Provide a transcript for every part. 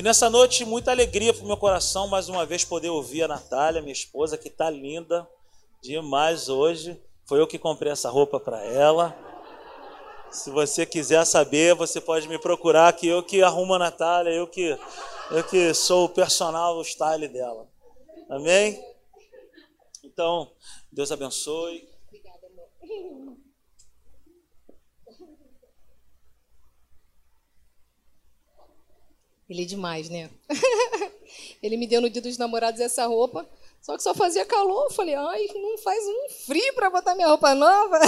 E nessa noite, muita alegria para o meu coração, mais uma vez, poder ouvir a Natália, minha esposa, que está linda demais hoje. Foi eu que comprei essa roupa para ela. Se você quiser saber, você pode me procurar, que eu que arrumo a Natália, eu que, eu que sou o personal, o style dela. Amém? Então, Deus abençoe. Obrigada, amor. Ele é demais, né? Ele me deu no dia dos namorados essa roupa, só que só fazia calor. Eu falei, ai, não faz um frio para botar minha roupa nova.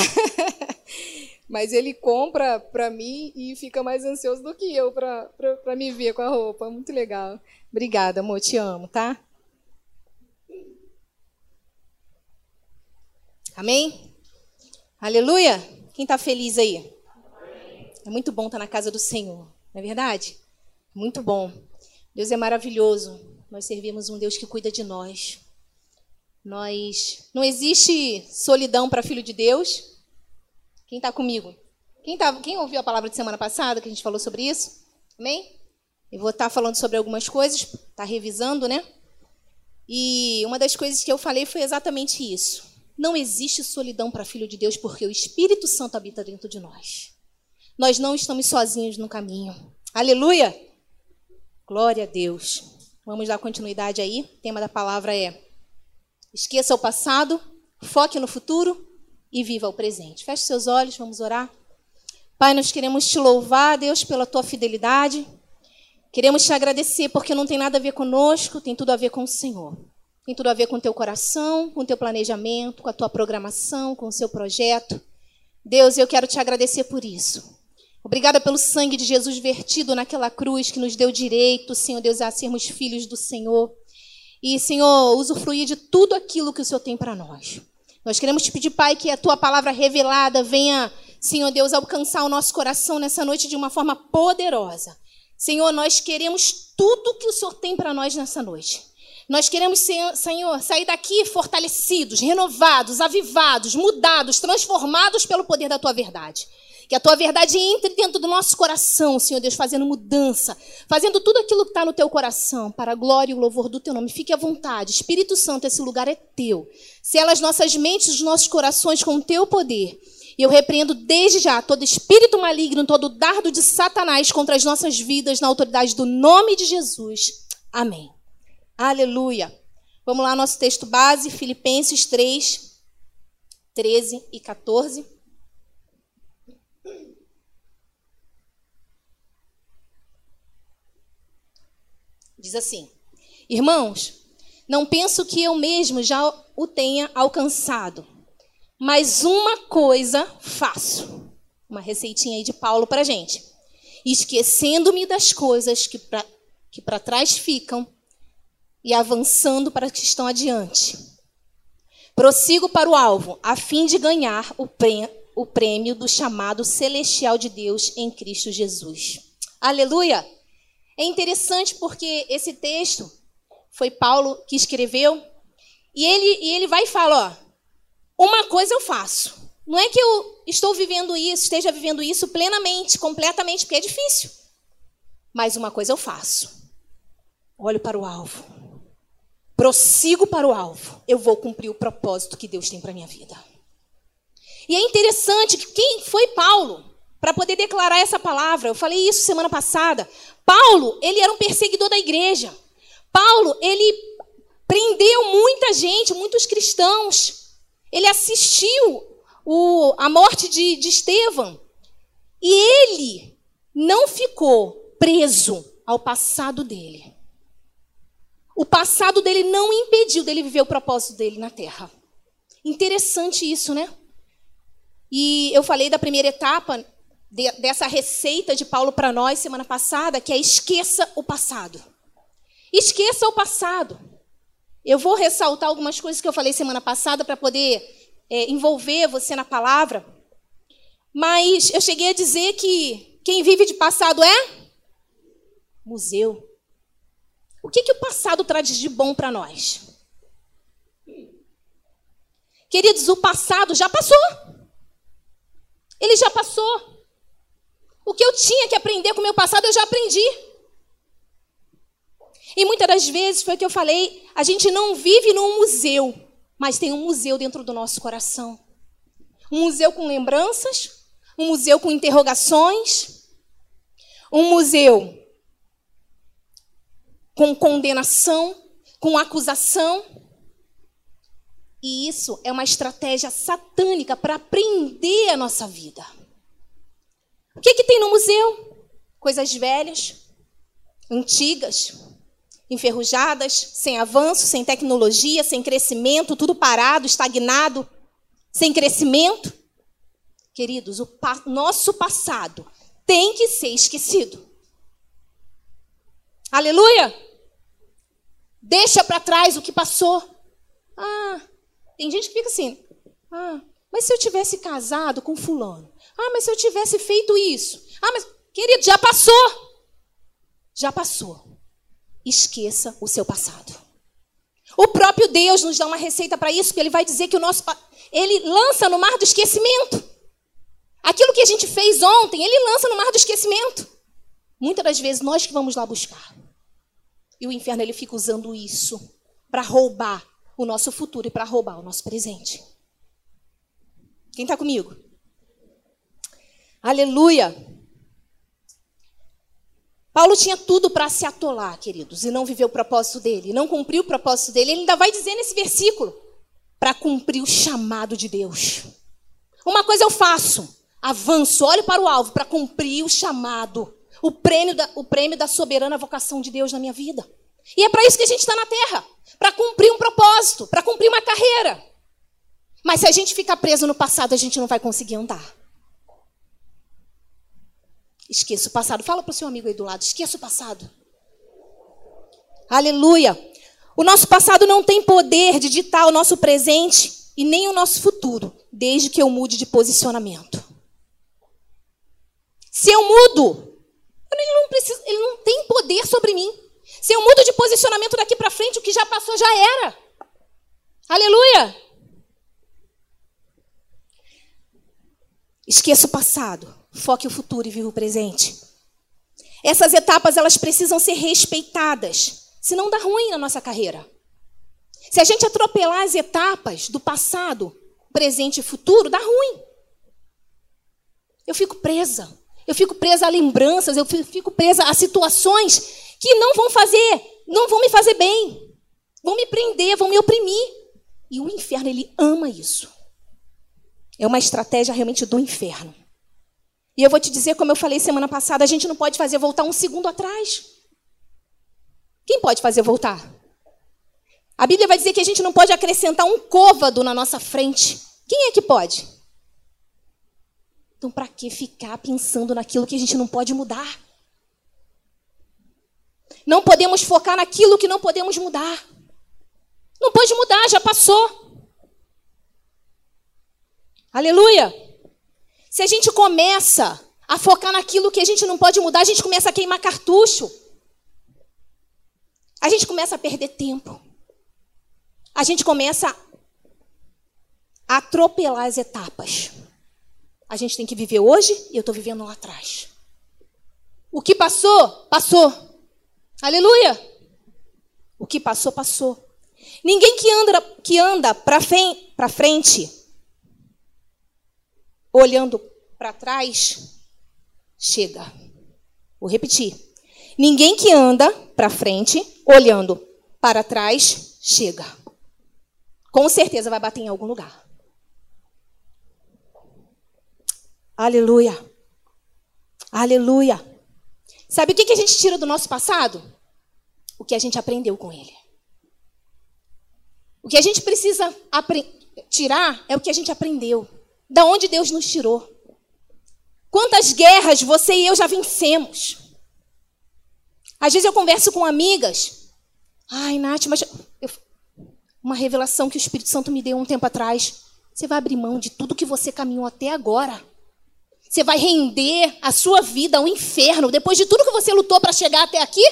Mas ele compra para mim e fica mais ansioso do que eu para me ver com a roupa. Muito legal. Obrigada, amor. Te amo, tá? Amém? Aleluia? Quem está feliz aí? É muito bom estar tá na casa do Senhor, não é verdade? Muito bom. Deus é maravilhoso. Nós servimos um Deus que cuida de nós. Nós não existe solidão para filho de Deus. Quem está comigo? Quem, tá, quem ouviu a palavra de semana passada que a gente falou sobre isso? Amém? Eu vou estar tá falando sobre algumas coisas, tá revisando, né? E uma das coisas que eu falei foi exatamente isso. Não existe solidão para filho de Deus porque o Espírito Santo habita dentro de nós. Nós não estamos sozinhos no caminho. Aleluia! Glória a Deus. Vamos dar continuidade aí. O tema da palavra é: esqueça o passado, foque no futuro e viva o presente. Feche seus olhos, vamos orar. Pai, nós queremos te louvar, Deus, pela tua fidelidade. Queremos te agradecer porque não tem nada a ver conosco, tem tudo a ver com o Senhor. Tem tudo a ver com o teu coração, com o teu planejamento, com a tua programação, com o seu projeto. Deus, eu quero te agradecer por isso. Obrigada pelo sangue de Jesus vertido naquela cruz que nos deu direito, Senhor Deus, a sermos filhos do Senhor. E, Senhor, usufruir de tudo aquilo que o Senhor tem para nós. Nós queremos te pedir, Pai, que a tua palavra revelada venha, Senhor Deus, alcançar o nosso coração nessa noite de uma forma poderosa. Senhor, nós queremos tudo que o Senhor tem para nós nessa noite. Nós queremos, Senhor, sair daqui fortalecidos, renovados, avivados, mudados, transformados pelo poder da tua verdade. Que a tua verdade entre dentro do nosso coração, Senhor Deus, fazendo mudança, fazendo tudo aquilo que está no teu coração, para a glória e o louvor do teu nome. Fique à vontade. Espírito Santo, esse lugar é teu. Sela as nossas mentes, os nossos corações com o teu poder. E eu repreendo desde já todo espírito maligno, todo dardo de Satanás contra as nossas vidas, na autoridade do nome de Jesus. Amém. Aleluia. Vamos lá, nosso texto base, Filipenses 3, 13 e 14. Diz assim: Irmãos, não penso que eu mesmo já o tenha alcançado, mas uma coisa faço. Uma receitinha aí de Paulo para gente. Esquecendo-me das coisas que para que trás ficam e avançando para as que estão adiante. Prossigo para o alvo, a fim de ganhar o o prêmio do chamado celestial de Deus em Cristo Jesus. Aleluia! É interessante porque esse texto foi Paulo que escreveu e ele, e ele vai e fala: ó, uma coisa eu faço. Não é que eu estou vivendo isso, esteja vivendo isso plenamente, completamente, porque é difícil. Mas uma coisa eu faço. Olho para o alvo. Prossigo para o alvo. Eu vou cumprir o propósito que Deus tem para minha vida. E é interessante que quem foi Paulo para poder declarar essa palavra? Eu falei isso semana passada. Paulo, ele era um perseguidor da igreja. Paulo, ele prendeu muita gente, muitos cristãos. Ele assistiu o, a morte de, de Estevão. E ele não ficou preso ao passado dele. O passado dele não impediu dele viver o propósito dele na terra. Interessante isso, né? E eu falei da primeira etapa de, dessa receita de Paulo para nós semana passada, que é esqueça o passado. Esqueça o passado. Eu vou ressaltar algumas coisas que eu falei semana passada para poder é, envolver você na palavra. Mas eu cheguei a dizer que quem vive de passado é museu. O que, que o passado traz de bom para nós? Queridos, o passado já passou. Ele já passou. O que eu tinha que aprender com o meu passado, eu já aprendi. E muitas das vezes foi o que eu falei, a gente não vive num museu, mas tem um museu dentro do nosso coração. Um museu com lembranças, um museu com interrogações, um museu com condenação, com acusação. E isso é uma estratégia satânica para prender a nossa vida. O que, que tem no museu? Coisas velhas, antigas, enferrujadas, sem avanço, sem tecnologia, sem crescimento, tudo parado, estagnado, sem crescimento. Queridos, o pa nosso passado tem que ser esquecido. Aleluia! Deixa para trás o que passou. Ah, tem gente que fica assim. Ah, mas se eu tivesse casado com fulano? Ah, mas se eu tivesse feito isso? Ah, mas querido, já passou. Já passou. Esqueça o seu passado. O próprio Deus nos dá uma receita para isso, porque ele vai dizer que o nosso ele lança no mar do esquecimento. Aquilo que a gente fez ontem, ele lança no mar do esquecimento. Muitas das vezes nós que vamos lá buscar. E o inferno ele fica usando isso para roubar o nosso futuro e para roubar o nosso presente. Quem está comigo? Aleluia! Paulo tinha tudo para se atolar, queridos, e não viver o propósito dele, não cumpriu o propósito dele. Ele ainda vai dizer nesse versículo: para cumprir o chamado de Deus. Uma coisa eu faço, avanço, olho para o alvo para cumprir o chamado o prêmio, da, o prêmio da soberana vocação de Deus na minha vida. E é para isso que a gente está na terra para cumprir um propósito, para cumprir uma carreira. Mas se a gente ficar preso no passado, a gente não vai conseguir andar. Esqueça o passado. Fala para o seu amigo aí do lado: esqueça o passado. Aleluia. O nosso passado não tem poder de ditar o nosso presente e nem o nosso futuro, desde que eu mude de posicionamento. Se eu mudo, ele não, precisa, ele não tem poder sobre mim. Se eu mudo de posicionamento daqui para frente, o que já passou já era. Aleluia! Esqueça o passado, foque o futuro e viva o presente. Essas etapas elas precisam ser respeitadas, senão dá ruim na nossa carreira. Se a gente atropelar as etapas do passado, presente e futuro, dá ruim. Eu fico presa. Eu fico presa a lembranças, eu fico presa a situações que não vão fazer, não vão me fazer bem. Vão me prender, vão me oprimir. E o inferno, ele ama isso. É uma estratégia realmente do inferno. E eu vou te dizer, como eu falei semana passada, a gente não pode fazer voltar um segundo atrás. Quem pode fazer voltar? A Bíblia vai dizer que a gente não pode acrescentar um côvado na nossa frente. Quem é que pode? Então, para que ficar pensando naquilo que a gente não pode mudar? Não podemos focar naquilo que não podemos mudar. Não pode mudar, já passou. Aleluia. Se a gente começa a focar naquilo que a gente não pode mudar, a gente começa a queimar cartucho. A gente começa a perder tempo. A gente começa a atropelar as etapas. A gente tem que viver hoje e eu estou vivendo lá atrás. O que passou, passou. Aleluia! O que passou, passou. Ninguém que anda, que anda para frente, olhando para trás, chega. Vou repetir. Ninguém que anda para frente, olhando para trás, chega. Com certeza vai bater em algum lugar. Aleluia. Aleluia. Sabe o que a gente tira do nosso passado? O que a gente aprendeu com ele. O que a gente precisa tirar é o que a gente aprendeu. Da onde Deus nos tirou. Quantas guerras você e eu já vencemos? Às vezes eu converso com amigas. Ai, Nath, mas. Eu... Uma revelação que o Espírito Santo me deu um tempo atrás. Você vai abrir mão de tudo que você caminhou até agora você vai render a sua vida ao inferno depois de tudo que você lutou para chegar até aqui?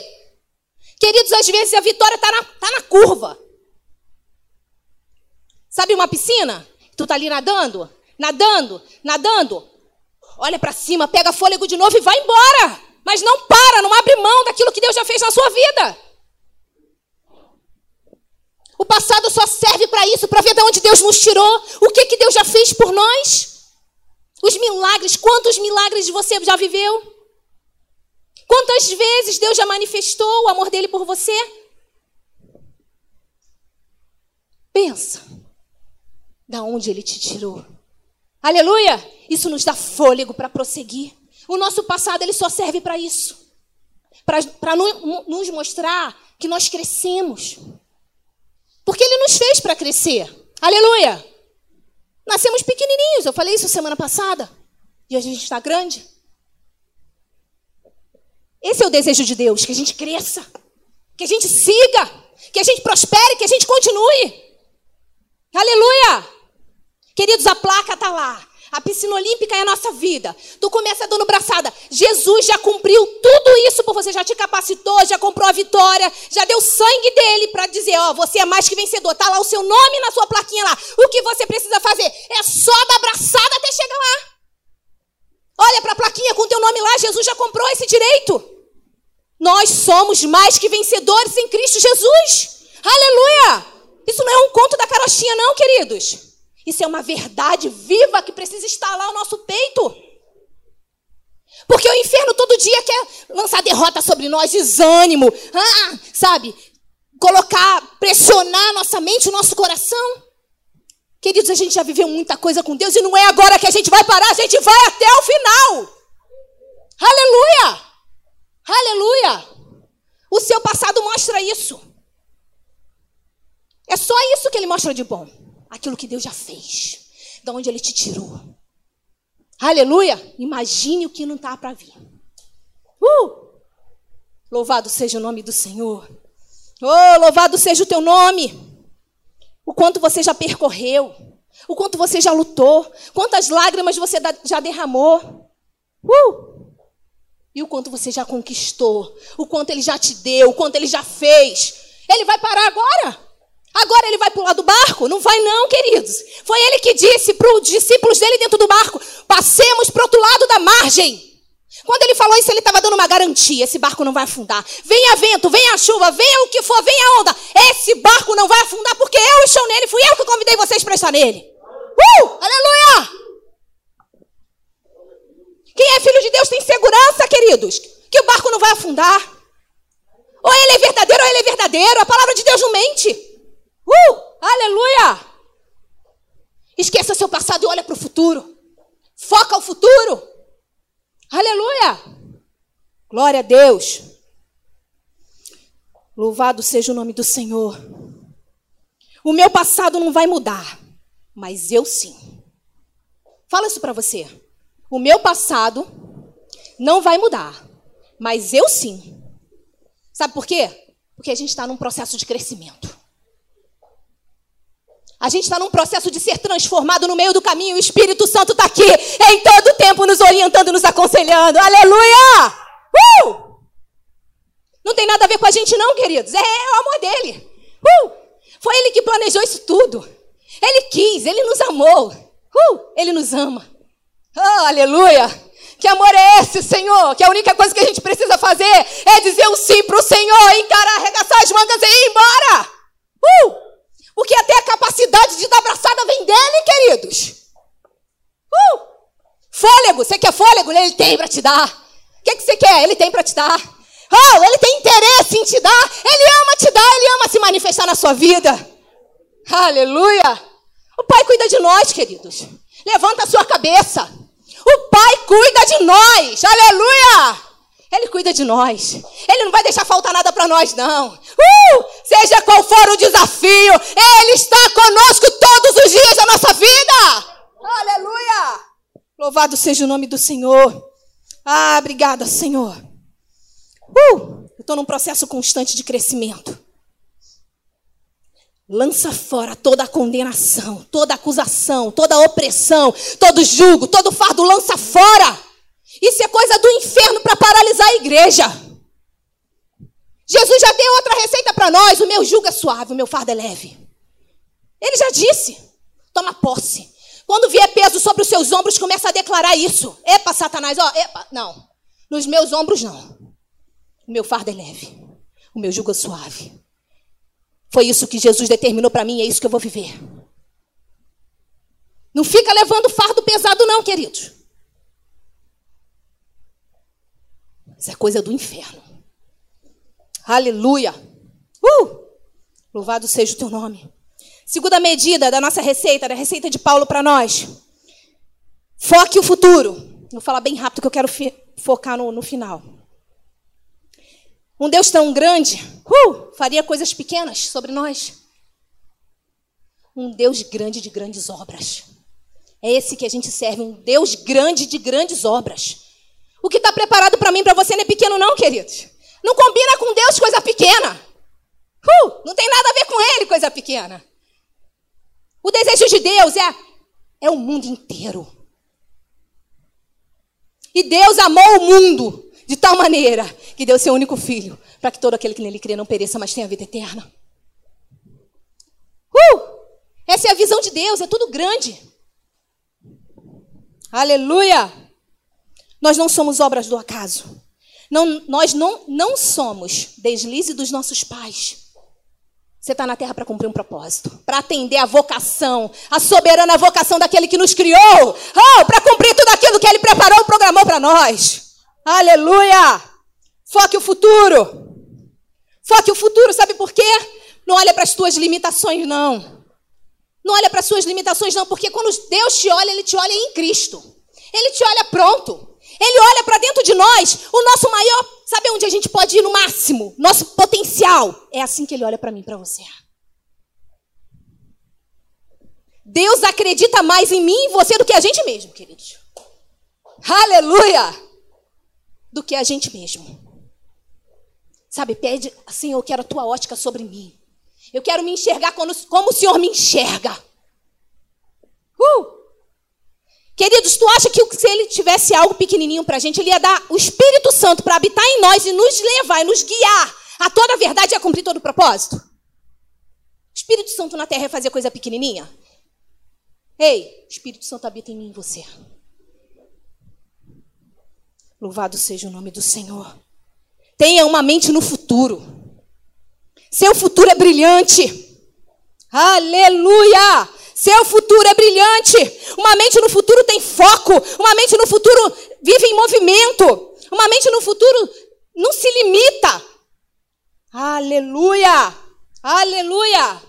Queridos, às vezes a vitória está na, tá na curva. Sabe uma piscina? Tu tá ali nadando, nadando, nadando. Olha para cima, pega fôlego de novo e vai embora. Mas não para, não abre mão daquilo que Deus já fez na sua vida. O passado só serve para isso, para ver de onde Deus nos tirou, o que, que Deus já fez por nós. Os milagres, quantos milagres você já viveu? Quantas vezes Deus já manifestou o amor dele por você? Pensa, da onde ele te tirou. Aleluia! Isso nos dá fôlego para prosseguir. O nosso passado ele só serve para isso. Para nos mostrar que nós crescemos. Porque ele nos fez para crescer. Aleluia! Nascemos pequenininhos, eu falei isso semana passada. E a gente está grande. Esse é o desejo de Deus, que a gente cresça, que a gente siga, que a gente prospere, que a gente continue. Aleluia! Queridos, a placa está lá. A piscina olímpica é a nossa vida. Tu começa dando braçada. Jesus já cumpriu tudo isso por você, já te capacitou, já comprou a vitória, já deu sangue dele para dizer, ó, você é mais que vencedor. Tá lá o seu nome na sua plaquinha lá. O que você precisa fazer é só dar braçada até chegar lá. Olha para a plaquinha com teu nome lá, Jesus já comprou esse direito. Nós somos mais que vencedores em Cristo Jesus. Aleluia! Isso não é um conto da carochinha, não, queridos. Isso é uma verdade viva que precisa lá no nosso peito. Porque o inferno todo dia quer lançar derrota sobre nós, desânimo, ah, sabe? Colocar, pressionar nossa mente, o nosso coração. Queridos, a gente já viveu muita coisa com Deus e não é agora que a gente vai parar, a gente vai até o final. Aleluia! Aleluia! O seu passado mostra isso. É só isso que ele mostra de bom aquilo que Deus já fez, de onde Ele te tirou. Aleluia! Imagine o que não está para vir. Uh! Louvado seja o nome do Senhor. Oh, louvado seja o teu nome. O quanto você já percorreu, o quanto você já lutou, quantas lágrimas você já derramou. Uh! E o quanto você já conquistou, o quanto ele já te deu, o quanto ele já fez. Ele vai parar agora? Agora ele vai pular do barco? Não vai, não, queridos. Foi ele que disse para os discípulos dele dentro do barco: passemos para o outro lado da margem. Quando ele falou isso, ele estava dando uma garantia: esse barco não vai afundar. Venha vento, venha chuva, venha o que for, venha onda. Esse barco não vai afundar porque eu estou nele. Fui eu que convidei vocês para estar nele. Uh! Aleluia! Quem é filho de Deus tem segurança, queridos, que o barco não vai afundar. Ou ele é verdadeiro ou ele é verdadeiro. A palavra de Deus não mente. Aleluia! Esqueça seu passado e olha para o futuro. Foca o futuro. Aleluia! Glória a Deus. Louvado seja o nome do Senhor. O meu passado não vai mudar, mas eu sim. Fala isso para você. O meu passado não vai mudar, mas eu sim. Sabe por quê? Porque a gente está num processo de crescimento. A gente está num processo de ser transformado no meio do caminho. O Espírito Santo está aqui em todo tempo nos orientando, nos aconselhando. Aleluia! Uh! Não tem nada a ver com a gente, não, queridos. É, é o amor dele. Uh! Foi ele que planejou isso tudo. Ele quis, ele nos amou. Uh! Ele nos ama. Oh, aleluia! Que amor é esse, Senhor? Que a única coisa que a gente precisa fazer é dizer um sim para o Senhor, encarar, arregaçar as mangas e ir embora. Uh! Porque até a capacidade de dar abraçada vem dele, queridos. Uh! Fôlego, você quer fôlego? Ele tem para te dar. O que, que você quer? Ele tem para te dar. Oh, ele tem interesse em te dar. Ele ama te dar, ele ama se manifestar na sua vida. Aleluia. O Pai cuida de nós, queridos. Levanta a sua cabeça. O Pai cuida de nós. Aleluia. Ele cuida de nós. Ele não vai deixar faltar nada para nós, não. Uh! Seja qual for o desafio, Ele está conosco todos os dias da nossa vida. Aleluia! Louvado seja o nome do Senhor. Ah, obrigada, Senhor. Uh! Eu estou num processo constante de crescimento. Lança fora toda a condenação, toda a acusação, toda a opressão, todo julgo, todo fardo, lança fora. Isso é coisa do inferno para paralisar a igreja. Jesus já deu outra receita para nós. O meu jugo é suave, o meu fardo é leve. Ele já disse. Toma posse. Quando vier peso sobre os seus ombros, começa a declarar isso. Epa, Satanás, ó, epa. Não. Nos meus ombros, não. O meu fardo é leve. O meu jugo é suave. Foi isso que Jesus determinou para mim, é isso que eu vou viver. Não fica levando fardo pesado, não, queridos. Isso é coisa do inferno. Aleluia. Uh! Louvado seja o teu nome. Segunda medida da nossa receita, da receita de Paulo para nós. Foque o futuro. Vou falar bem rápido que eu quero focar no, no final. Um Deus tão grande, uh, faria coisas pequenas sobre nós. Um Deus grande de grandes obras. É esse que a gente serve, um Deus grande de grandes obras. O que está preparado para mim, para você, não é pequeno, não, queridos. Não combina com Deus coisa pequena. Uh, não tem nada a ver com Ele coisa pequena. O desejo de Deus é, é o mundo inteiro. E Deus amou o mundo de tal maneira que deu seu único filho, para que todo aquele que nele crê não pereça, mas tenha vida eterna. Uh! Essa é a visão de Deus, é tudo grande. Aleluia! Nós não somos obras do acaso. Não, nós não, não somos deslize dos nossos pais. Você está na terra para cumprir um propósito, para atender a vocação, a soberana vocação daquele que nos criou, oh, para cumprir tudo aquilo que ele preparou e programou para nós. Aleluia! Foque o futuro. Foque o futuro, sabe por quê? Não olha para as tuas limitações, não. Não olha para as suas limitações, não, porque quando Deus te olha, Ele te olha em Cristo. Ele te olha pronto. Ele olha para dentro de nós, o nosso maior, sabe onde a gente pode ir no máximo? Nosso potencial. É assim que ele olha para mim, para você. Deus acredita mais em mim e você do que a gente mesmo, queridos. Aleluia! Do que a gente mesmo. Sabe, pede assim, eu quero a tua ótica sobre mim. Eu quero me enxergar como, como o Senhor me enxerga. Uh! Queridos, tu acha que se ele tivesse algo pequenininho para a gente, ele ia dar o Espírito Santo para habitar em nós e nos levar e nos guiar a toda a verdade e a cumprir todo o propósito? O Espírito Santo na terra ia fazer coisa pequenininha? Ei, o Espírito Santo habita em mim e você. Louvado seja o nome do Senhor. Tenha uma mente no futuro. Seu futuro é brilhante. Aleluia! Seu futuro é brilhante. Uma mente no futuro tem foco. Uma mente no futuro vive em movimento. Uma mente no futuro não se limita. Aleluia! Aleluia!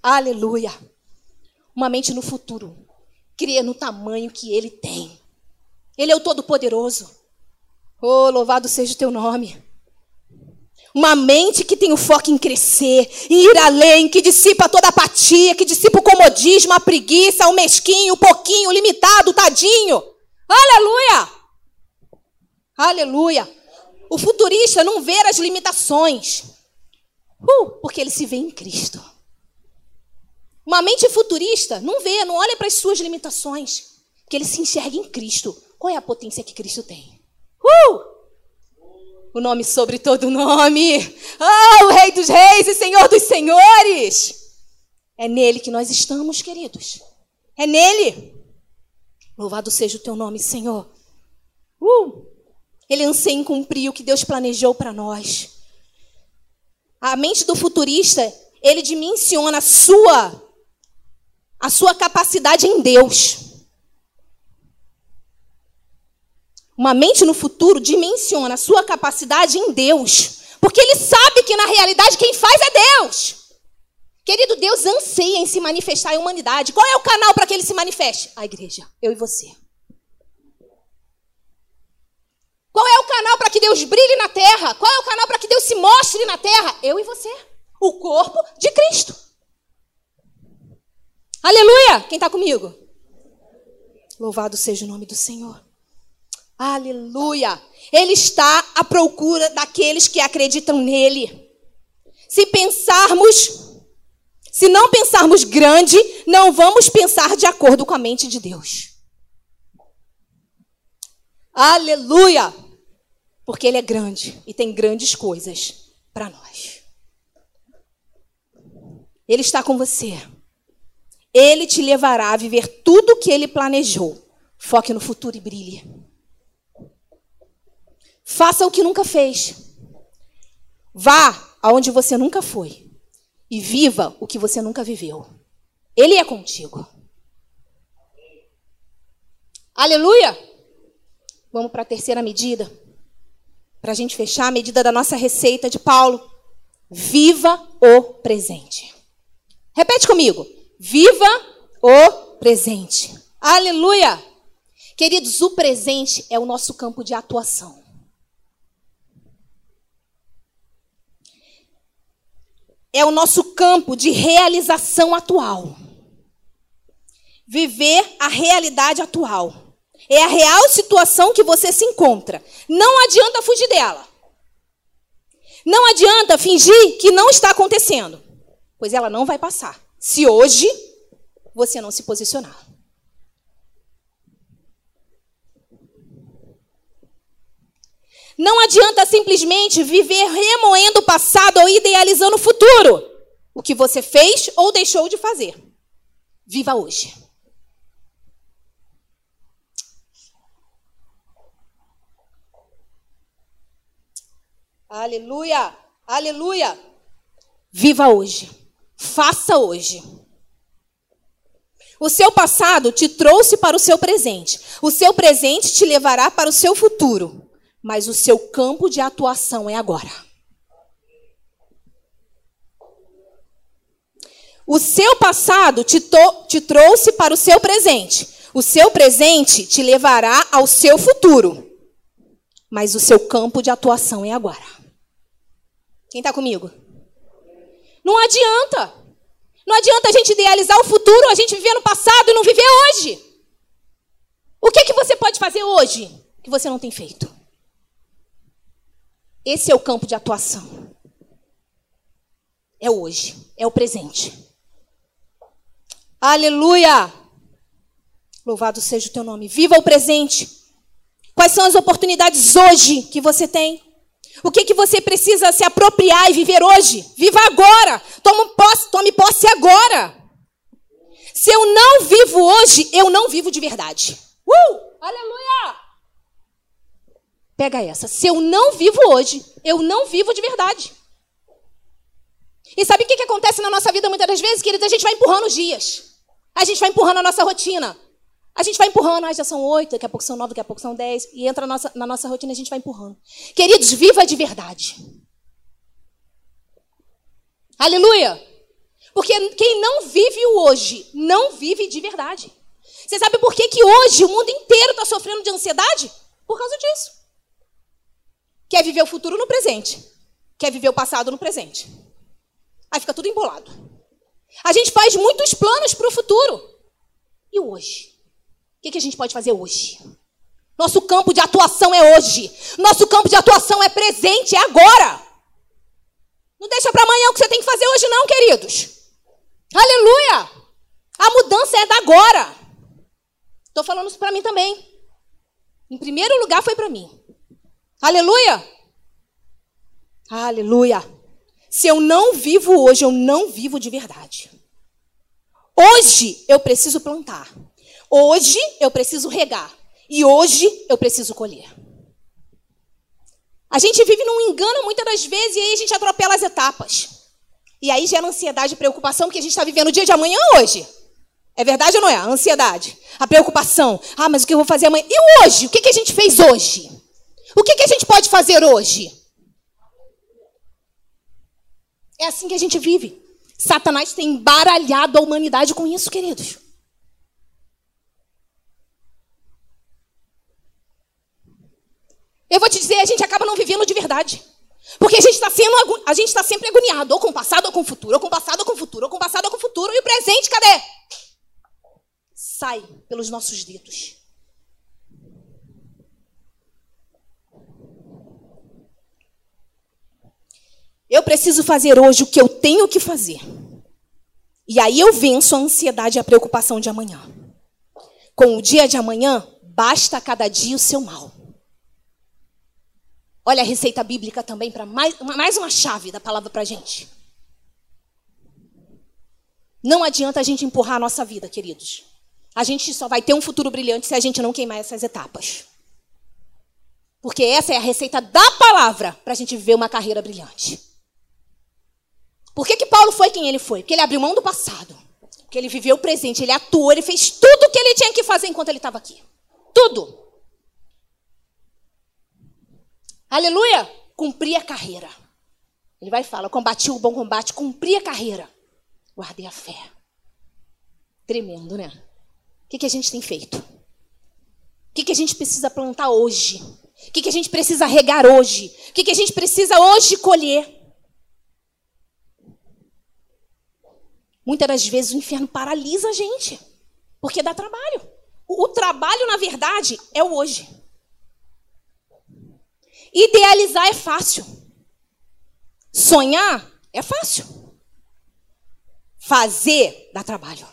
Aleluia! Uma mente no futuro cria no tamanho que ele tem. Ele é o Todo-Poderoso. Oh, louvado seja o teu nome. Uma mente que tem o foco em crescer, em ir além, que dissipa toda a apatia, que dissipa o comodismo, a preguiça, o mesquinho, o pouquinho, o limitado, o tadinho. Aleluia! Aleluia! O futurista não vê as limitações, uh, porque ele se vê em Cristo. Uma mente futurista não vê, não olha para as suas limitações, porque ele se enxerga em Cristo. Qual é a potência que Cristo tem? Uh! O nome sobre todo nome. Ah, o Rei dos Reis e Senhor dos Senhores. É nele que nós estamos, queridos. É nele. Louvado seja o teu nome, Senhor. Uh! Ele anseia em cumprir o que Deus planejou para nós. A mente do futurista, ele dimensiona a sua a sua capacidade em Deus. Uma mente no futuro dimensiona a sua capacidade em Deus. Porque ele sabe que na realidade quem faz é Deus. Querido, Deus anseia em se manifestar em humanidade. Qual é o canal para que ele se manifeste? A igreja, eu e você. Qual é o canal para que Deus brilhe na terra? Qual é o canal para que Deus se mostre na terra? Eu e você. O corpo de Cristo. Aleluia! Quem está comigo? Louvado seja o nome do Senhor. Aleluia! Ele está à procura daqueles que acreditam nele. Se pensarmos, se não pensarmos grande, não vamos pensar de acordo com a mente de Deus. Aleluia! Porque ele é grande e tem grandes coisas para nós. Ele está com você. Ele te levará a viver tudo o que ele planejou. Foque no futuro e brilhe. Faça o que nunca fez. Vá aonde você nunca foi e viva o que você nunca viveu. Ele é contigo. Aleluia! Vamos para a terceira medida. Para a gente fechar a medida da nossa receita de Paulo. Viva o presente. Repete comigo. Viva o presente. Aleluia! Queridos, o presente é o nosso campo de atuação. É o nosso campo de realização atual. Viver a realidade atual. É a real situação que você se encontra. Não adianta fugir dela. Não adianta fingir que não está acontecendo, pois ela não vai passar. Se hoje você não se posicionar. Não adianta simplesmente viver remoendo o passado ou idealizando o futuro. O que você fez ou deixou de fazer. Viva hoje. Aleluia! Aleluia! Viva hoje. Faça hoje. O seu passado te trouxe para o seu presente. O seu presente te levará para o seu futuro mas o seu campo de atuação é agora. O seu passado te, te, trouxe para o seu presente. O seu presente te levará ao seu futuro. Mas o seu campo de atuação é agora. Quem está comigo? Não adianta. Não adianta a gente idealizar o futuro, a gente viver no passado e não viver hoje. O que, que você pode fazer hoje que você não tem feito? Esse é o campo de atuação. É hoje, é o presente. Aleluia! Louvado seja o teu nome. Viva o presente. Quais são as oportunidades hoje que você tem? O que, que você precisa se apropriar e viver hoje? Viva agora. Tome posse, tome posse agora. Se eu não vivo hoje, eu não vivo de verdade. Uh! Aleluia! Pega essa. Se eu não vivo hoje, eu não vivo de verdade. E sabe o que, que acontece na nossa vida muitas das vezes, queridos? A gente vai empurrando os dias. A gente vai empurrando a nossa rotina. A gente vai empurrando, ah, já são oito, daqui a pouco são nove, daqui a pouco são dez. E entra na nossa, na nossa rotina a gente vai empurrando. Queridos, viva de verdade. Aleluia! Porque quem não vive o hoje, não vive de verdade. Você sabe por que, que hoje o mundo inteiro está sofrendo de ansiedade? Por causa disso. Quer viver o futuro no presente. Quer viver o passado no presente. Aí fica tudo embolado. A gente faz muitos planos para o futuro. E hoje? O que, a gente pode fazer hoje? Nosso campo de atuação é hoje. Nosso campo de atuação é presente, é agora. Não deixa para amanhã o que você tem que fazer hoje, não, queridos. Aleluia! A mudança é da agora. Estou falando isso para mim também. Em primeiro lugar foi para mim. Aleluia! Aleluia! Se eu não vivo hoje, eu não vivo de verdade. Hoje eu preciso plantar. Hoje eu preciso regar. E hoje eu preciso colher. A gente vive num engano muitas das vezes e aí a gente atropela as etapas. E aí gera ansiedade e preocupação porque a gente está vivendo o dia de amanhã hoje. É verdade ou não é? A ansiedade, a preocupação. Ah, mas o que eu vou fazer amanhã? E hoje? O que, que a gente fez hoje? O que, que a gente pode fazer hoje? É assim que a gente vive. Satanás tem embaralhado a humanidade com isso, queridos. Eu vou te dizer, a gente acaba não vivendo de verdade. Porque a gente está sendo a gente está sempre agoniado, ou com o passado ou com o futuro, ou com o passado ou com o futuro, ou com o passado ou com o futuro, e o presente, cadê? Sai pelos nossos dedos. Eu preciso fazer hoje o que eu tenho que fazer. E aí eu venço a ansiedade e a preocupação de amanhã. Com o dia de amanhã, basta a cada dia o seu mal. Olha a receita bíblica também para mais, mais uma chave da palavra para a gente. Não adianta a gente empurrar a nossa vida, queridos. A gente só vai ter um futuro brilhante se a gente não queimar essas etapas. Porque essa é a receita da palavra para a gente viver uma carreira brilhante. Por que, que Paulo foi quem ele foi? Porque ele abriu mão do passado. Porque ele viveu o presente, ele atuou, ele fez tudo o que ele tinha que fazer enquanto ele estava aqui. Tudo. Aleluia! Cumpri a carreira. Ele vai e fala: combati o bom combate, cumpri a carreira. Guardei a fé. Tremendo, né? O que, que a gente tem feito? O que, que a gente precisa plantar hoje? O que, que a gente precisa regar hoje? O que, que a gente precisa hoje colher? Muitas das vezes o inferno paralisa a gente, porque dá trabalho. O, o trabalho, na verdade, é o hoje. Idealizar é fácil. Sonhar é fácil. Fazer dá trabalho.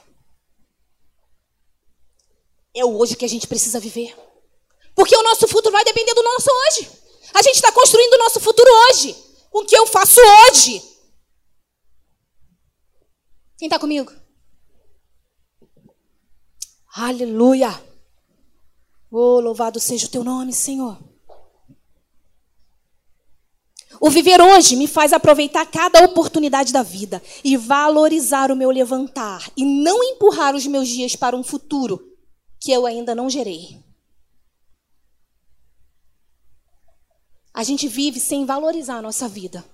É o hoje que a gente precisa viver. Porque o nosso futuro vai depender do nosso hoje. A gente está construindo o nosso futuro hoje. Com o que eu faço hoje. Quem está comigo? Aleluia. Oh, louvado seja o teu nome, Senhor. O viver hoje me faz aproveitar cada oportunidade da vida e valorizar o meu levantar e não empurrar os meus dias para um futuro que eu ainda não gerei. A gente vive sem valorizar a nossa vida.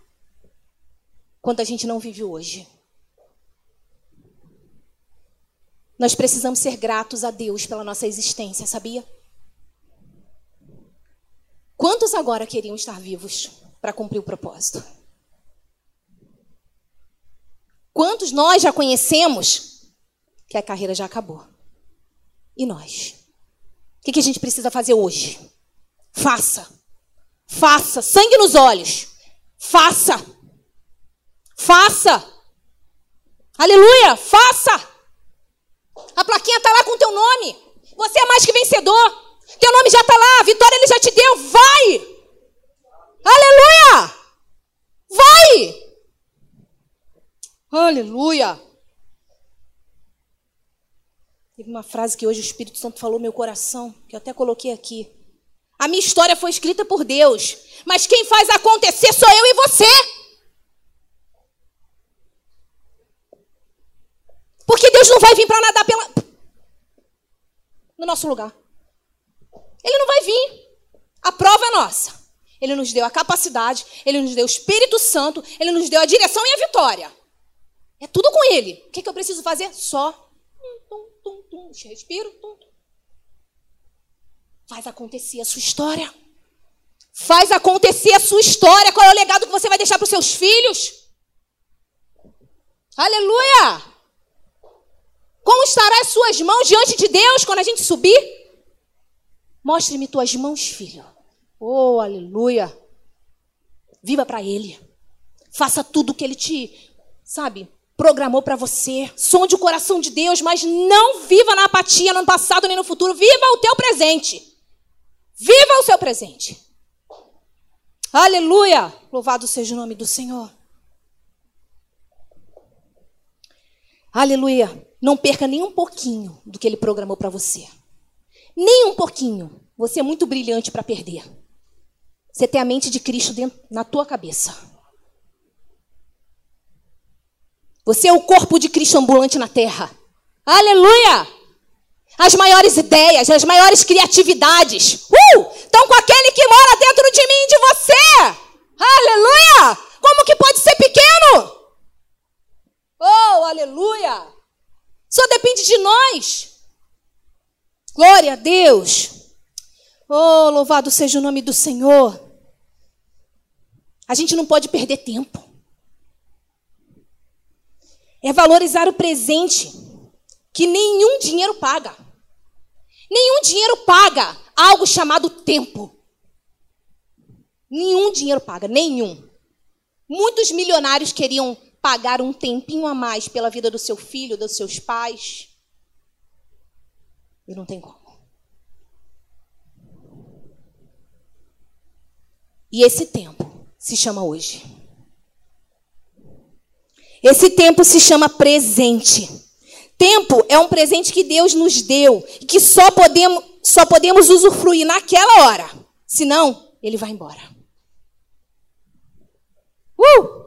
Quando a gente não vive hoje. Nós precisamos ser gratos a Deus pela nossa existência, sabia? Quantos agora queriam estar vivos para cumprir o propósito? Quantos nós já conhecemos que a carreira já acabou? E nós? O que a gente precisa fazer hoje? Faça. Faça. Sangue nos olhos. Faça. Faça. Aleluia. Faça. A plaquinha está lá com o teu nome. Você é mais que vencedor. Teu nome já está lá. A vitória ele já te deu. Vai. Aleluia. Vai. Aleluia. Teve uma frase que hoje o Espírito Santo falou no meu coração, que eu até coloquei aqui. A minha história foi escrita por Deus, mas quem faz acontecer sou eu e você. Porque Deus não vai vir para nadar pela... no nosso lugar. Ele não vai vir. A prova é nossa. Ele nos deu a capacidade, ele nos deu o Espírito Santo, ele nos deu a direção e a vitória. É tudo com ele. O que, que eu preciso fazer? Só tum, tum, respiro, tum, tum. Faz acontecer a sua história. Faz acontecer a sua história. Qual é o legado que você vai deixar para os seus filhos? Aleluia! Como estarão as suas mãos diante de Deus quando a gente subir? Mostre-me tuas mãos, filho. Oh, aleluia! Viva para Ele. Faça tudo o que Ele te, sabe, programou para você. Sonde o coração de Deus, mas não viva na apatia no passado nem no futuro. Viva o teu presente. Viva o seu presente. Aleluia! Louvado seja o nome do Senhor. Aleluia! Não perca nem um pouquinho do que ele programou para você. Nem um pouquinho. Você é muito brilhante para perder. Você tem a mente de Cristo dentro, na tua cabeça. Você é o corpo de Cristo ambulante na terra. Aleluia! As maiores ideias, as maiores criatividades uh, estão com aquele que mora dentro de mim e de você. Aleluia! Como que pode ser pequeno? Oh, aleluia! Só depende de nós. Glória a Deus. Oh, louvado seja o nome do Senhor. A gente não pode perder tempo é valorizar o presente, que nenhum dinheiro paga. Nenhum dinheiro paga algo chamado tempo. Nenhum dinheiro paga, nenhum. Muitos milionários queriam pagar um tempinho a mais pela vida do seu filho, dos seus pais. E não tem como. E esse tempo se chama hoje. Esse tempo se chama presente. Tempo é um presente que Deus nos deu e que só podemos, só podemos usufruir naquela hora. Senão, ele vai embora. Uh!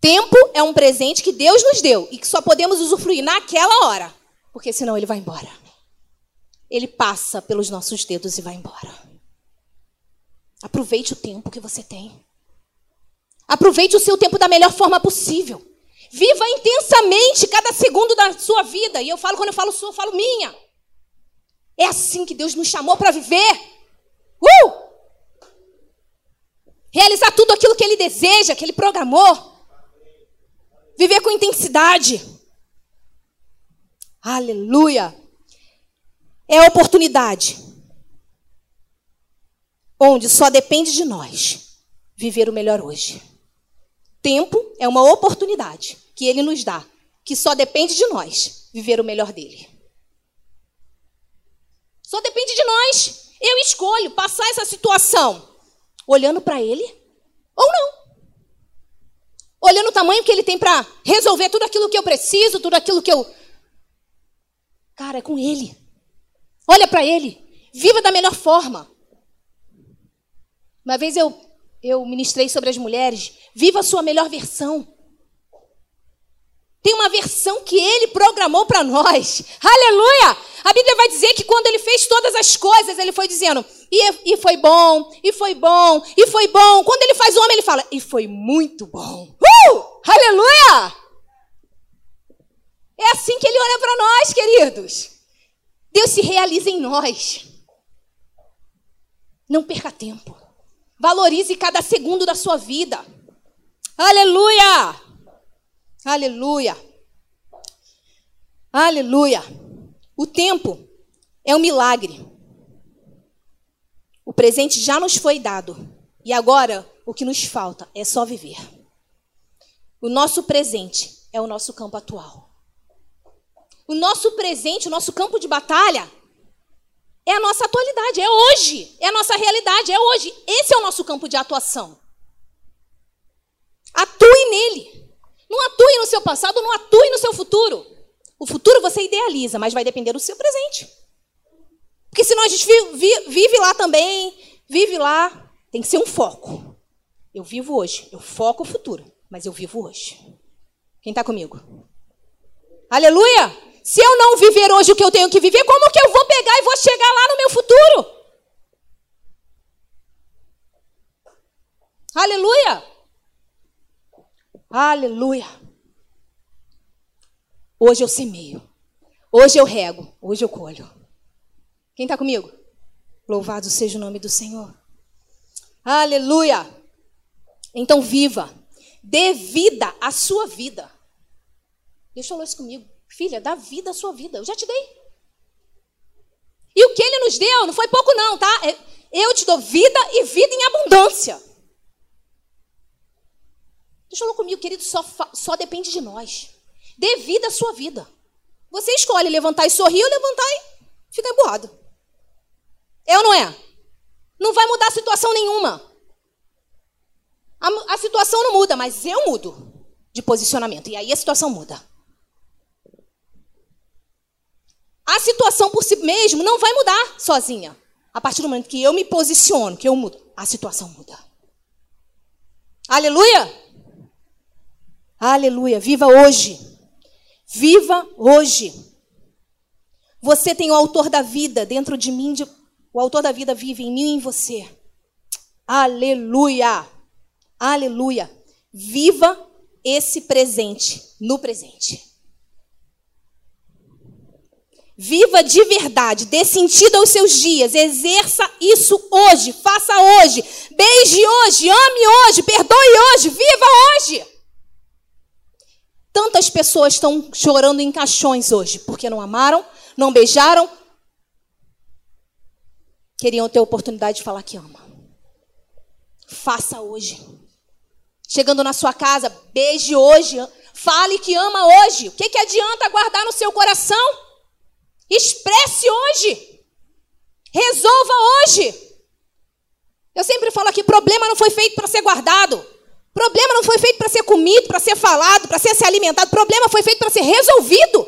Tempo é um presente que Deus nos deu e que só podemos usufruir naquela hora, porque senão ele vai embora. Ele passa pelos nossos dedos e vai embora. Aproveite o tempo que você tem. Aproveite o seu tempo da melhor forma possível. Viva intensamente cada segundo da sua vida. E eu falo, quando eu falo sua, eu falo minha. É assim que Deus nos chamou para viver. Uh! Realizar tudo aquilo que Ele deseja, que Ele programou. Viver com intensidade. Aleluia. É oportunidade onde só depende de nós viver o melhor hoje. Tempo é uma oportunidade que ele nos dá, que só depende de nós viver o melhor dele. Só depende de nós. Eu escolho passar essa situação olhando para ele ou não. Olhando o tamanho que ele tem para resolver tudo aquilo que eu preciso, tudo aquilo que eu. Cara, é com ele. Olha para ele. Viva da melhor forma. Uma vez eu, eu ministrei sobre as mulheres. Viva a sua melhor versão. Tem uma versão que ele programou para nós. Aleluia! A Bíblia vai dizer que quando ele fez todas as coisas, ele foi dizendo, e, e foi bom, e foi bom, e foi bom. Quando ele faz o homem, ele fala, e foi muito bom. Aleluia! É assim que ele olha para nós, queridos. Deus se realiza em nós. Não perca tempo. Valorize cada segundo da sua vida. Aleluia! Aleluia! Aleluia! O tempo é um milagre. O presente já nos foi dado. E agora o que nos falta é só viver. O nosso presente é o nosso campo atual. O nosso presente, o nosso campo de batalha é a nossa atualidade, é hoje, é a nossa realidade, é hoje. Esse é o nosso campo de atuação. Atue nele. Não atue no seu passado, não atue no seu futuro. O futuro você idealiza, mas vai depender do seu presente. Porque senão a gente vive, vive lá também, vive lá. Tem que ser um foco. Eu vivo hoje, eu foco o futuro, mas eu vivo hoje. Quem está comigo? Aleluia! Se eu não viver hoje o que eu tenho que viver, como que eu vou pegar e vou chegar lá no meu futuro? Aleluia! Aleluia! Hoje eu semeio. Hoje eu rego. Hoje eu colho. Quem está comigo? Louvado seja o nome do Senhor. Aleluia! Então viva. Dê vida à sua vida. Deus falou isso comigo. Filha, dá vida à sua vida. Eu já te dei. E o que ele nos deu não foi pouco, não, tá? É, eu te dou vida e vida em abundância. Deus falou comigo, querido, só, só depende de nós. Dê vida à sua vida. Você escolhe levantar e sorrir ou levantar e ficar emburrado. É ou não é? Não vai mudar situação nenhuma. A, a situação não muda, mas eu mudo de posicionamento. E aí a situação muda. A situação por si mesmo não vai mudar sozinha. A partir do momento que eu me posiciono, que eu mudo, a situação muda. Aleluia! Aleluia! Viva hoje. Viva hoje. Você tem o autor da vida dentro de mim, de... o autor da vida vive em mim e em você. Aleluia! Aleluia! Viva esse presente no presente. Viva de verdade, dê sentido aos seus dias, exerça isso hoje, faça hoje, beije hoje, ame hoje, perdoe hoje, viva hoje. Tantas pessoas estão chorando em caixões hoje porque não amaram, não beijaram, queriam ter a oportunidade de falar que ama. Faça hoje. Chegando na sua casa, beije hoje, fale que ama hoje. O que, que adianta guardar no seu coração? Expresse hoje. Resolva hoje. Eu sempre falo aqui: problema não foi feito para ser guardado. Problema não foi feito para ser comido, para ser falado, para ser se alimentado. Problema foi feito para ser resolvido.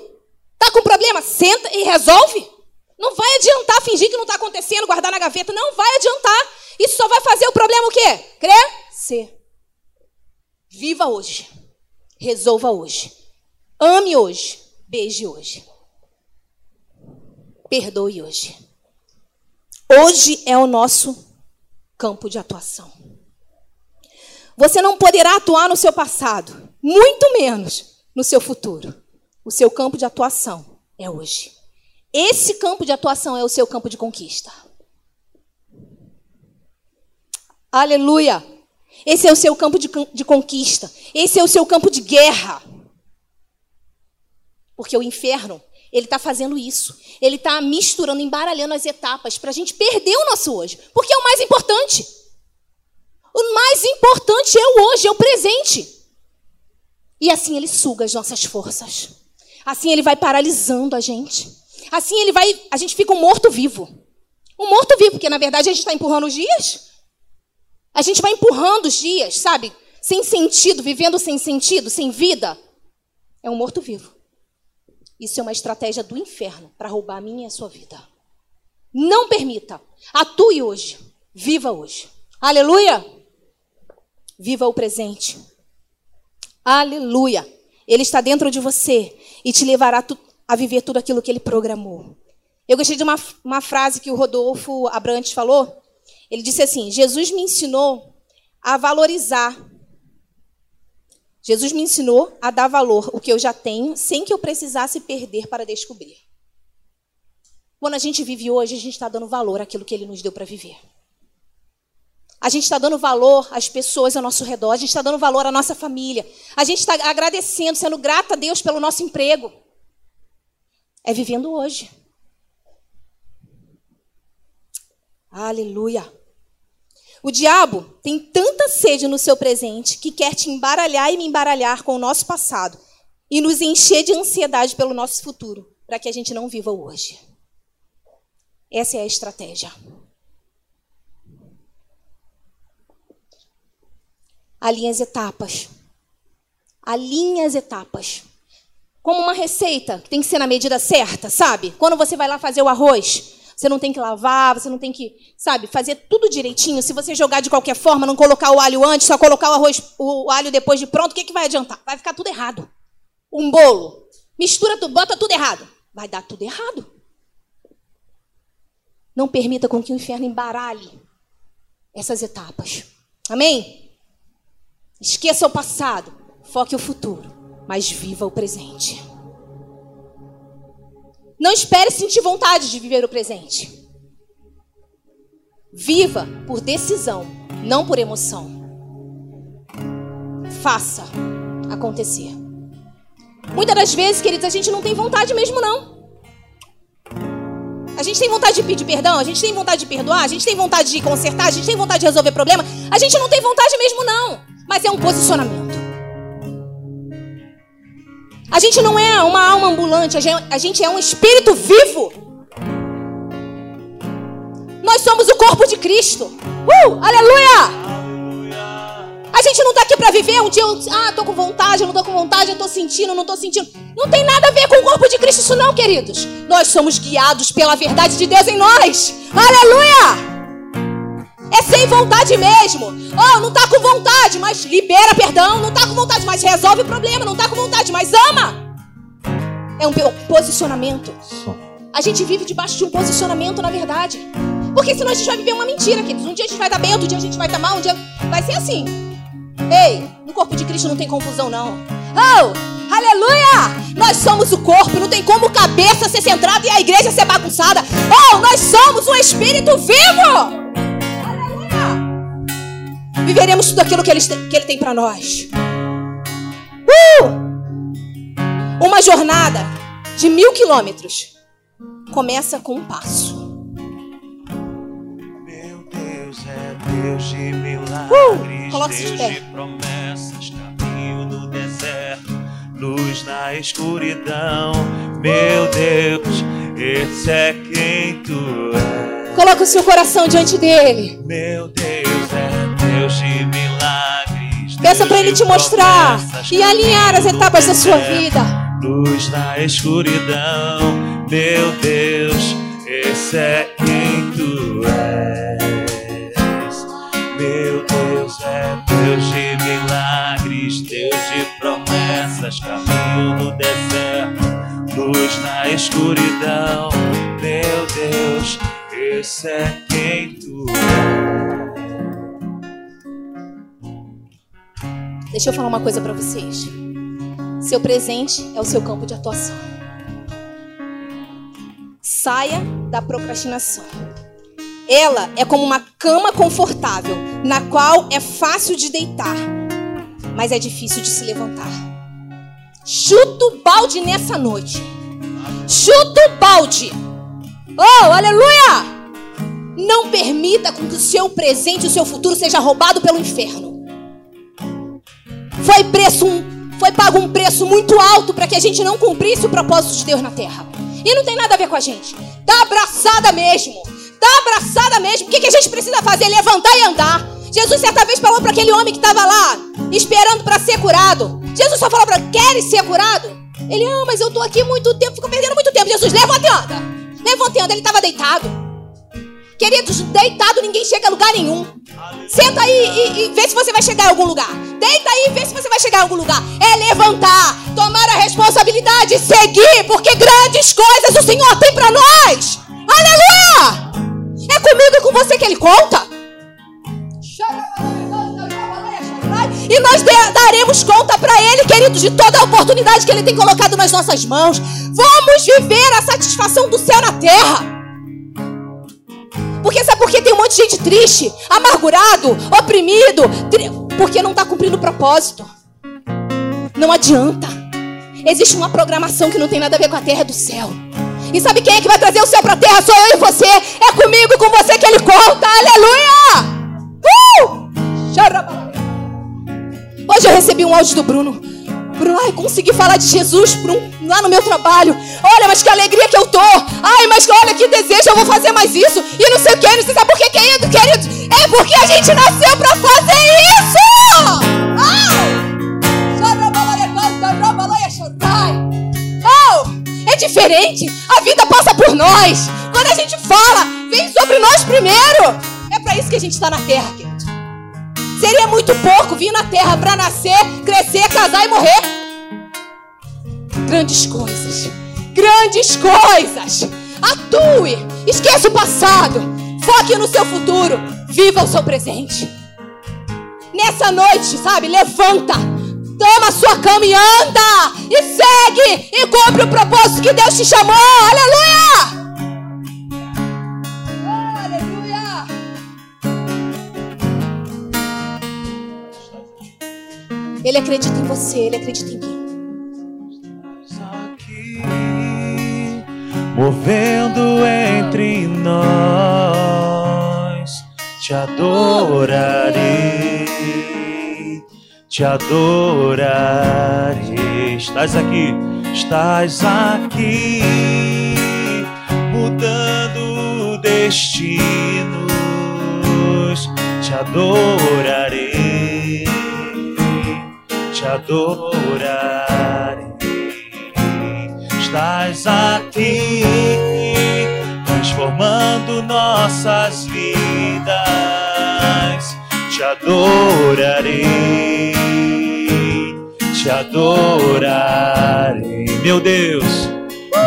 Tá com problema? Senta e resolve. Não vai adiantar fingir que não está acontecendo, guardar na gaveta. Não vai adiantar. Isso só vai fazer o problema o quê? Crescer. Viva hoje. Resolva hoje. Ame hoje. Beije hoje. Perdoe hoje. Hoje é o nosso campo de atuação. Você não poderá atuar no seu passado, muito menos no seu futuro. O seu campo de atuação é hoje. Esse campo de atuação é o seu campo de conquista. Aleluia! Esse é o seu campo de, de conquista. Esse é o seu campo de guerra. Porque o inferno, ele está fazendo isso. Ele está misturando, embaralhando as etapas para a gente perder o nosso hoje. Porque é o mais importante. O mais importante é o hoje, é o presente. E assim ele suga as nossas forças. Assim ele vai paralisando a gente. Assim ele vai, a gente fica um morto-vivo. Um morto-vivo, porque na verdade a gente está empurrando os dias. A gente vai empurrando os dias, sabe? Sem sentido, vivendo sem sentido, sem vida. É um morto-vivo. Isso é uma estratégia do inferno para roubar a minha e a sua vida. Não permita. Atue hoje. Viva hoje. Aleluia. Viva o presente. Aleluia. Ele está dentro de você e te levará a viver tudo aquilo que ele programou. Eu gostei de uma, uma frase que o Rodolfo Abrantes falou. Ele disse assim: Jesus me ensinou a valorizar. Jesus me ensinou a dar valor o que eu já tenho, sem que eu precisasse perder para descobrir. Quando a gente vive hoje, a gente está dando valor àquilo que ele nos deu para viver. A gente está dando valor às pessoas ao nosso redor, a gente está dando valor à nossa família, a gente está agradecendo, sendo grata a Deus pelo nosso emprego. É vivendo hoje. Aleluia. O diabo tem tanta sede no seu presente que quer te embaralhar e me embaralhar com o nosso passado e nos encher de ansiedade pelo nosso futuro, para que a gente não viva hoje. Essa é a estratégia. Alinhe as etapas. Alinhe as etapas. Como uma receita que tem que ser na medida certa, sabe? Quando você vai lá fazer o arroz, você não tem que lavar, você não tem que, sabe, fazer tudo direitinho. Se você jogar de qualquer forma, não colocar o alho antes, só colocar o arroz, o alho depois de pronto, o que, que vai adiantar? Vai ficar tudo errado. Um bolo, mistura tudo, bota tudo errado. Vai dar tudo errado. Não permita com que o inferno embaralhe essas etapas. Amém? Esqueça o passado, foque o futuro, mas viva o presente. Não espere sentir vontade de viver o presente. Viva por decisão, não por emoção. Faça acontecer. Muitas das vezes, queridos, a gente não tem vontade mesmo, não. A gente tem vontade de pedir perdão, a gente tem vontade de perdoar, a gente tem vontade de consertar, a gente tem vontade de resolver problema. A gente não tem vontade mesmo, não mas é um posicionamento. A gente não é uma alma ambulante, a gente é um espírito vivo. Nós somos o corpo de Cristo. Uh, aleluia! A gente não está aqui para viver um dia, eu, ah, tô com vontade, não tô com vontade, eu tô sentindo, não tô sentindo. Não tem nada a ver com o corpo de Cristo isso não, queridos. Nós somos guiados pela verdade de Deus em nós. Aleluia! É sem vontade mesmo. Oh, não tá com vontade, mas libera perdão. Não tá com vontade, mas resolve o problema. Não tá com vontade, mas ama. É um posicionamento. A gente vive debaixo de um posicionamento, na verdade. Porque senão a gente vai viver uma mentira, queridos. Um dia a gente vai estar bem, outro dia a gente vai estar mal, um dia vai ser assim. Ei, no corpo de Cristo não tem confusão, não. Oh, aleluia! Nós somos o corpo, não tem como cabeça ser centrada e a igreja ser bagunçada. Oh, nós somos um espírito vivo! Viveremos tudo aquilo que Ele, que ele tem para nós. Uh! Uma jornada de mil quilômetros começa com um passo. Meu Deus é Deus de milagres, uh! Deus de, promessas, caminho no deserto, luz na escuridão. Meu Deus, esse é quem tu és. Coloca o seu coração diante dele. Meu Deus é. Peça para Ele te mostrar e alinhar as etapas da sua vida. Luz na escuridão, meu Deus, esse é quem tu és. Meu Deus é Deus de milagres. Deus de promessas, caminho no deserto, luz na escuridão. Meu Deus, esse é quem tu é. Deixa eu falar uma coisa para vocês. Seu presente é o seu campo de atuação. Saia da procrastinação. Ela é como uma cama confortável, na qual é fácil de deitar, mas é difícil de se levantar. Chuta o balde nessa noite. Chuta o balde. Oh, aleluia! Não permita que o seu presente o seu futuro seja roubado pelo inferno. Foi preço foi pago um preço muito alto para que a gente não cumprisse o propósito de Deus na terra. E não tem nada a ver com a gente. Tá abraçada mesmo. Tá abraçada mesmo. O que, que a gente precisa fazer? Levantar e andar. Jesus certa vez falou para aquele homem que estava lá, esperando para ser curado. Jesus só falou para queres ser curado? Ele, ah, mas eu estou aqui muito tempo, fico perdendo muito tempo. Jesus, levanta e anda. Levanta e anda. Ele estava deitado. Queridos, deitado ninguém chega a lugar nenhum. Senta aí e, e, vê se você vai chegar em algum lugar. Deita aí e vê se você vai chegar em algum lugar. É levantar, tomar a responsabilidade, seguir, porque grandes coisas o Senhor tem para nós. Aleluia! É comigo e com você que Ele conta. E nós daremos conta para Ele, queridos, de toda a oportunidade que Ele tem colocado nas nossas mãos. Vamos viver a satisfação do céu na terra. Porque sabe por que tem um monte de gente triste, amargurado, oprimido? Tri... Porque não está cumprindo o propósito. Não adianta. Existe uma programação que não tem nada a ver com a terra do céu. E sabe quem é que vai trazer o céu para a terra? Sou eu e você. É comigo com você que ele conta. Aleluia! Uh! Hoje eu recebi um áudio do Bruno. Bruno, ai, consegui falar de Jesus um, lá no meu trabalho. Olha, mas que alegria que eu tô. Ai, mas olha que desejo, eu vou fazer mais isso. E não sei o que, não sei sabe por que, querido, querido. É porque a gente nasceu pra fazer isso. Oh, é diferente. A vida passa por nós. Quando a gente fala, vem sobre nós primeiro. É para isso que a gente está na terra, querido. Seria muito pouco vir na terra para nascer, crescer, casar e morrer. Grandes coisas. Grandes coisas. Atue. Esqueça o passado. Foque no seu futuro. Viva o seu presente. Nessa noite, sabe? Levanta. Toma a sua cama e anda. E segue. E cumpre o propósito que Deus te chamou. Aleluia! Ele acredita em você, ele acredita em mim. Aqui, movendo entre nós, te adorarei, te adorarei. Estás aqui, estás aqui, mudando destinos, te adorarei te adorarei. Estás aqui, transformando nossas vidas. Te adorarei, te adorarei, meu Deus.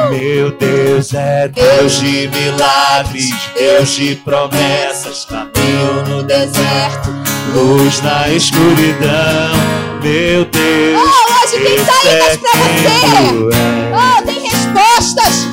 Meu Deus é Deus de milagres, Deus de promessas, caminho no deserto, luz na escuridão meu Deus. Oh, hoje tem saídas pra você. Oh, tem respostas.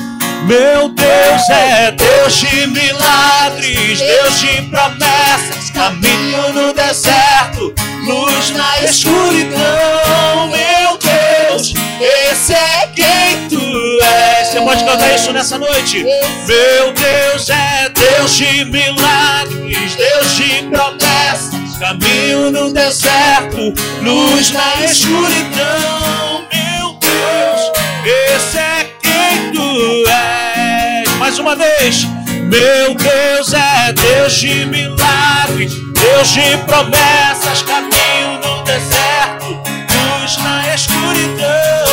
Meu Deus é Deus de milagres, Deus de promessas, caminho no deserto, luz na escuridão. Meu Deus, esse é quem tu és. Você pode cantar isso nessa noite? Meu Deus é Deus de milagres, Deus de promessas Caminho no deserto, luz na escuridão. Meu Deus, esse é quem tu és. Mais uma vez. Meu Deus é Deus de milagres, Deus de promessas. Caminho no deserto, luz na escuridão.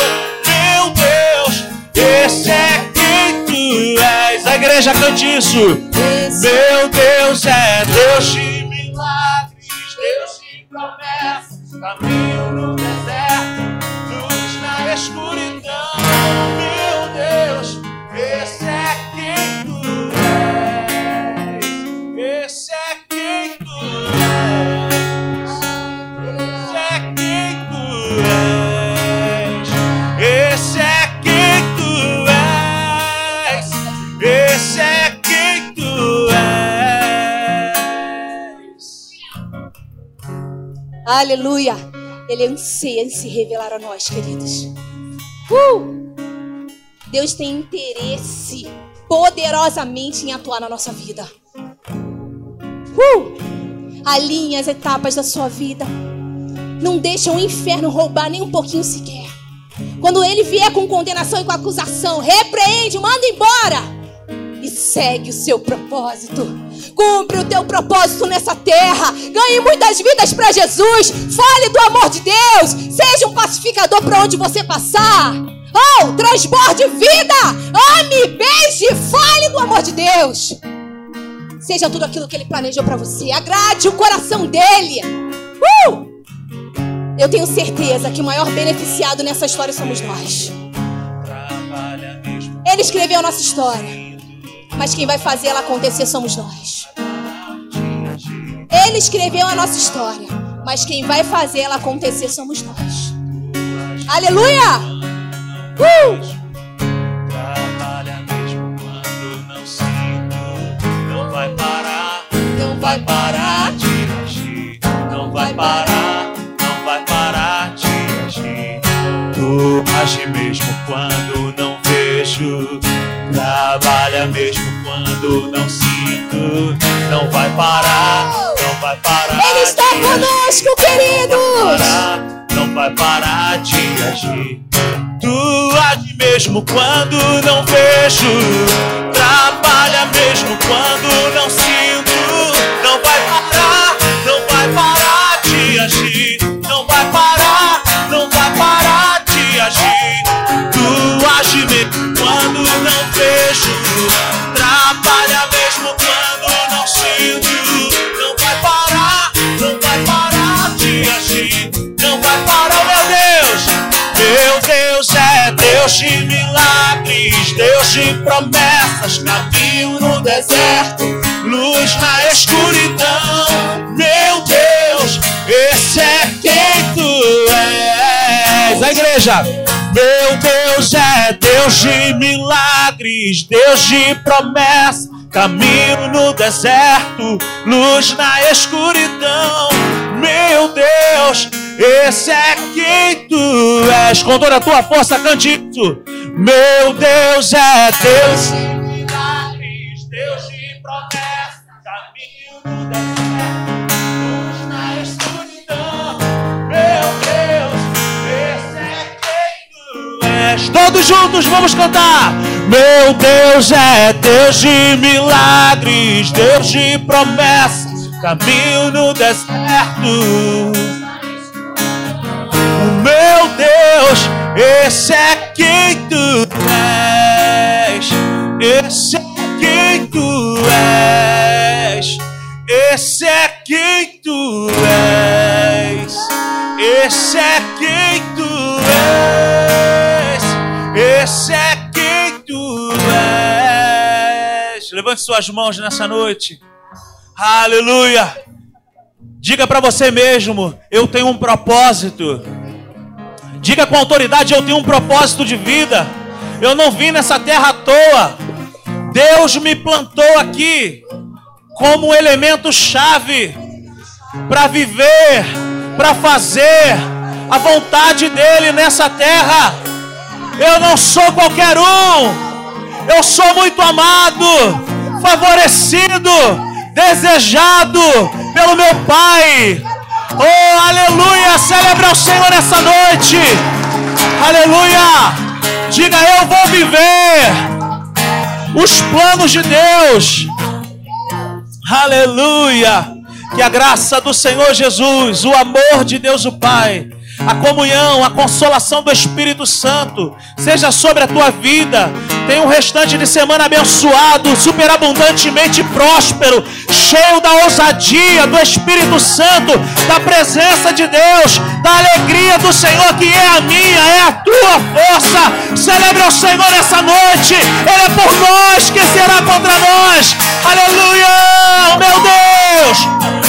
Meu Deus, esse é quem tu és. A igreja cante isso. Meu Deus é Deus de promessas, Aleluia. Ele anseia em se revelar a nós, queridos. Uh! Deus tem interesse poderosamente em atuar na nossa vida. Uh! Alinhe as etapas da sua vida. Não deixa o inferno roubar nem um pouquinho sequer. Quando ele vier com condenação e com acusação, repreende, manda embora e segue o seu propósito. Cumpre o teu propósito nessa terra. Ganhe muitas vidas para Jesus. Fale do amor de Deus. Seja um pacificador para onde você passar. Oh, transborde vida. Ame, beije, fale do amor de Deus. Seja tudo aquilo que ele planejou para você. Agrade o coração dele. Uh! Eu tenho certeza que o maior beneficiado nessa história somos nós. Ele escreveu a nossa história, mas quem vai fazer ela acontecer somos nós. Ele escreveu a nossa história, mas quem vai fazer ela acontecer somos nós. Aleluia! Uh! Não vai parar, não vai parar de agir, não vai parar Tu age mesmo quando não vejo. Trabalha mesmo quando não sinto. Não vai parar, não vai parar. Ele está conosco, queridos. Não vai parar de agir. Tu age mesmo quando não vejo. Trabalha mesmo quando não sinto. De milagres, Deus de promessas, caminho no deserto, luz na escuridão. Meu Deus, esse é quem tu és. A igreja. Meu Deus é Deus de milagres, Deus de promessa, caminho no deserto, luz na escuridão. Meu Deus, esse é quem tu és. Com toda a tua força, cante isso. Meu Deus é Deus de milagres, Deus de promessa, caminho no deserto, luz na escuridão. Meu Deus, esse é quem tu és. Todos juntos vamos cantar. Meu Deus é Deus de milagres, Deus de promessas, caminho no deserto. Meu Deus, esse é quem tu és. Esse é quem tu és. Esse é quem tu és. Esse é quem tu és. Esse é quem tu és. Levante suas mãos nessa noite. Aleluia. Diga para você mesmo: eu tenho um propósito. Diga com autoridade: eu tenho um propósito de vida. Eu não vim nessa terra à toa. Deus me plantou aqui como elemento chave para viver, para fazer a vontade dele nessa terra. Eu não sou qualquer um. Eu sou muito amado, favorecido, desejado pelo meu Pai. Oh, aleluia! Celebra o Senhor nessa noite. Aleluia! Diga, eu vou viver os planos de Deus. Aleluia! Que a graça do Senhor Jesus, o amor de Deus o Pai, a comunhão, a consolação do Espírito Santo seja sobre a tua vida. Tenha um restante de semana abençoado, superabundantemente próspero, cheio da ousadia do Espírito Santo, da presença de Deus, da alegria do Senhor que é a minha, é a tua força. Celebre o Senhor essa noite. Ele é por nós que será contra nós. Aleluia, meu Deus.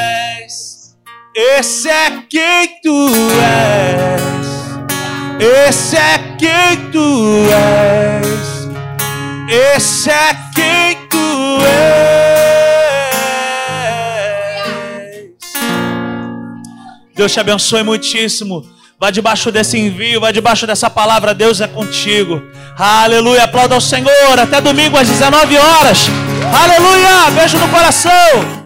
Esse é quem tu és. Esse é quem tu és. Esse é quem tu és. Deus te abençoe muitíssimo. Vá debaixo desse envio, vá debaixo dessa palavra. Deus é contigo. Aleluia. Aplauda ao Senhor. Até domingo às 19 horas. Aleluia. Beijo no coração.